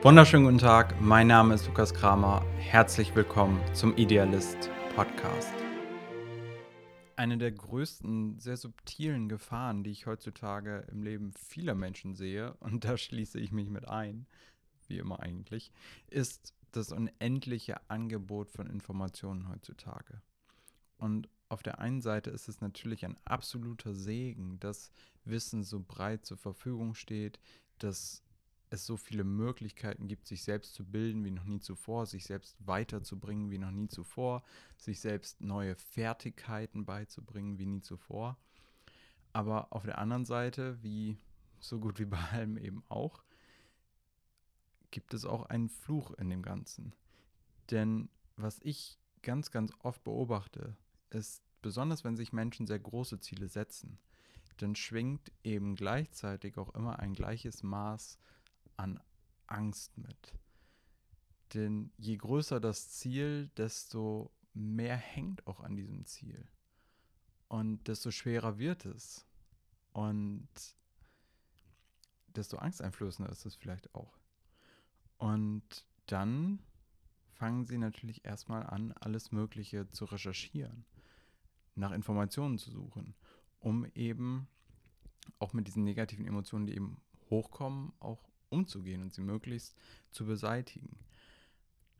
Wunderschönen guten Tag, mein Name ist Lukas Kramer. Herzlich willkommen zum Idealist Podcast. Eine der größten, sehr subtilen Gefahren, die ich heutzutage im Leben vieler Menschen sehe, und da schließe ich mich mit ein, wie immer eigentlich, ist das unendliche Angebot von Informationen heutzutage. Und auf der einen Seite ist es natürlich ein absoluter Segen, dass Wissen so breit zur Verfügung steht, dass es so viele Möglichkeiten gibt, sich selbst zu bilden wie noch nie zuvor, sich selbst weiterzubringen wie noch nie zuvor, sich selbst neue Fertigkeiten beizubringen wie nie zuvor. Aber auf der anderen Seite, wie so gut wie bei allem eben auch, gibt es auch einen Fluch in dem Ganzen. Denn was ich ganz, ganz oft beobachte, ist, besonders wenn sich Menschen sehr große Ziele setzen, dann schwingt eben gleichzeitig auch immer ein gleiches Maß Angst mit. Denn je größer das Ziel, desto mehr hängt auch an diesem Ziel. Und desto schwerer wird es. Und desto angsteinflößender ist es vielleicht auch. Und dann fangen sie natürlich erstmal an, alles Mögliche zu recherchieren, nach Informationen zu suchen, um eben auch mit diesen negativen Emotionen, die eben hochkommen, auch umzugehen und sie möglichst zu beseitigen.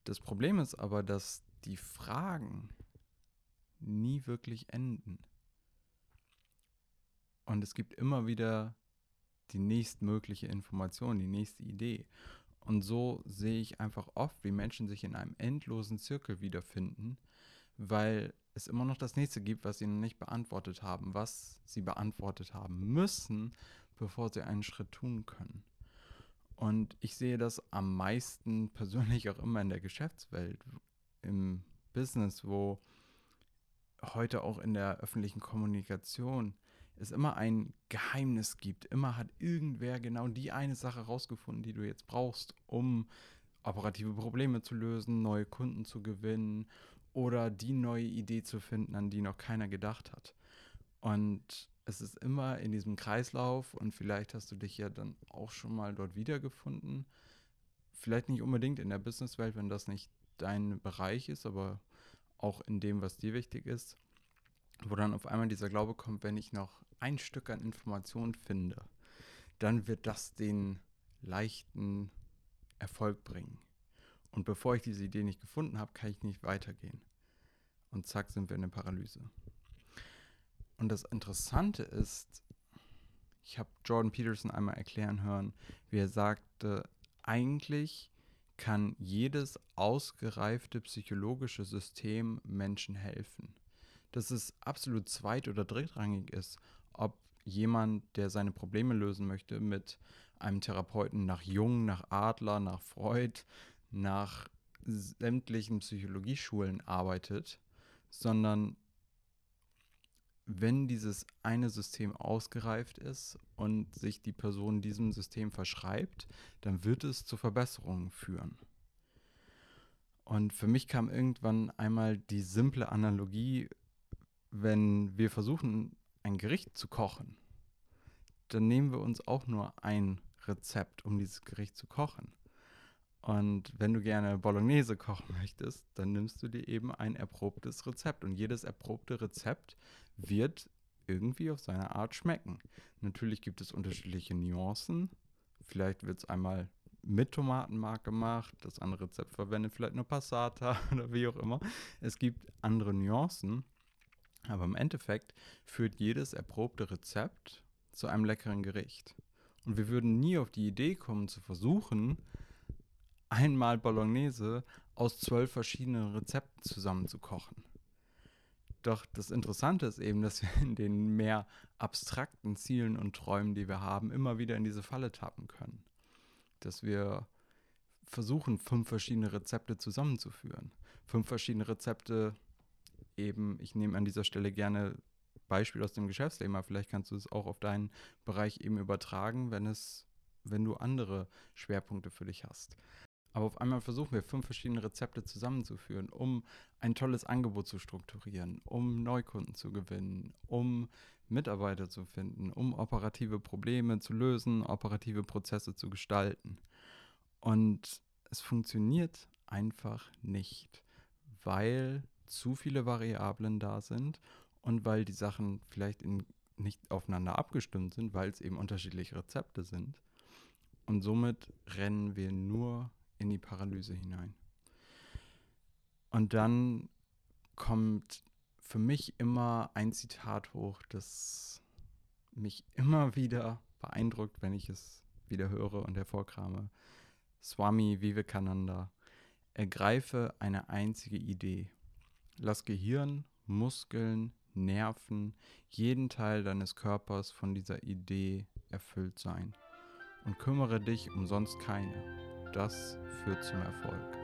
Das Problem ist aber, dass die Fragen nie wirklich enden. Und es gibt immer wieder die nächstmögliche Information, die nächste Idee. Und so sehe ich einfach oft, wie Menschen sich in einem endlosen Zirkel wiederfinden, weil es immer noch das nächste gibt, was sie noch nicht beantwortet haben, was sie beantwortet haben müssen, bevor sie einen Schritt tun können. Und ich sehe das am meisten persönlich auch immer in der Geschäftswelt, im Business, wo heute auch in der öffentlichen Kommunikation es immer ein Geheimnis gibt. Immer hat irgendwer genau die eine Sache rausgefunden, die du jetzt brauchst, um operative Probleme zu lösen, neue Kunden zu gewinnen oder die neue Idee zu finden, an die noch keiner gedacht hat. Und es ist immer in diesem Kreislauf und vielleicht hast du dich ja dann auch schon mal dort wiedergefunden. Vielleicht nicht unbedingt in der Businesswelt, wenn das nicht dein Bereich ist, aber auch in dem, was dir wichtig ist, wo dann auf einmal dieser Glaube kommt, wenn ich noch ein Stück an Informationen finde, dann wird das den leichten Erfolg bringen. Und bevor ich diese Idee nicht gefunden habe, kann ich nicht weitergehen. Und zack, sind wir in der Paralyse. Und das Interessante ist, ich habe Jordan Peterson einmal erklären hören, wie er sagte, eigentlich kann jedes ausgereifte psychologische System Menschen helfen. Dass es absolut zweit- oder drittrangig ist, ob jemand, der seine Probleme lösen möchte, mit einem Therapeuten nach Jung, nach Adler, nach Freud, nach sämtlichen Psychologieschulen arbeitet, sondern wenn dieses eine System ausgereift ist und sich die Person diesem System verschreibt, dann wird es zu Verbesserungen führen. Und für mich kam irgendwann einmal die simple Analogie, wenn wir versuchen, ein Gericht zu kochen, dann nehmen wir uns auch nur ein Rezept, um dieses Gericht zu kochen. Und wenn du gerne Bolognese kochen möchtest, dann nimmst du dir eben ein erprobtes Rezept. Und jedes erprobte Rezept wird irgendwie auf seine Art schmecken. Natürlich gibt es unterschiedliche Nuancen. Vielleicht wird es einmal mit Tomatenmark gemacht, das andere Rezept verwendet vielleicht nur Passata oder wie auch immer. Es gibt andere Nuancen, aber im Endeffekt führt jedes erprobte Rezept zu einem leckeren Gericht. Und wir würden nie auf die Idee kommen zu versuchen, einmal Bolognese aus zwölf verschiedenen Rezepten zusammenzukochen. Doch das Interessante ist eben, dass wir in den mehr abstrakten Zielen und Träumen, die wir haben, immer wieder in diese Falle tappen können. Dass wir versuchen, fünf verschiedene Rezepte zusammenzuführen. Fünf verschiedene Rezepte, eben, ich nehme an dieser Stelle gerne Beispiel aus dem Geschäftsleben, aber vielleicht kannst du es auch auf deinen Bereich eben übertragen, wenn es, wenn du andere Schwerpunkte für dich hast. Aber auf einmal versuchen wir fünf verschiedene Rezepte zusammenzuführen, um ein tolles Angebot zu strukturieren, um Neukunden zu gewinnen, um Mitarbeiter zu finden, um operative Probleme zu lösen, operative Prozesse zu gestalten. Und es funktioniert einfach nicht, weil zu viele Variablen da sind und weil die Sachen vielleicht in, nicht aufeinander abgestimmt sind, weil es eben unterschiedliche Rezepte sind. Und somit rennen wir nur in die Paralyse hinein. Und dann kommt für mich immer ein Zitat hoch, das mich immer wieder beeindruckt, wenn ich es wieder höre und hervorkrame. Swami Vivekananda. Ergreife eine einzige Idee. Lass Gehirn, Muskeln, Nerven, jeden Teil deines Körpers von dieser Idee erfüllt sein. Und kümmere dich um sonst keine. Das führt zum Erfolg.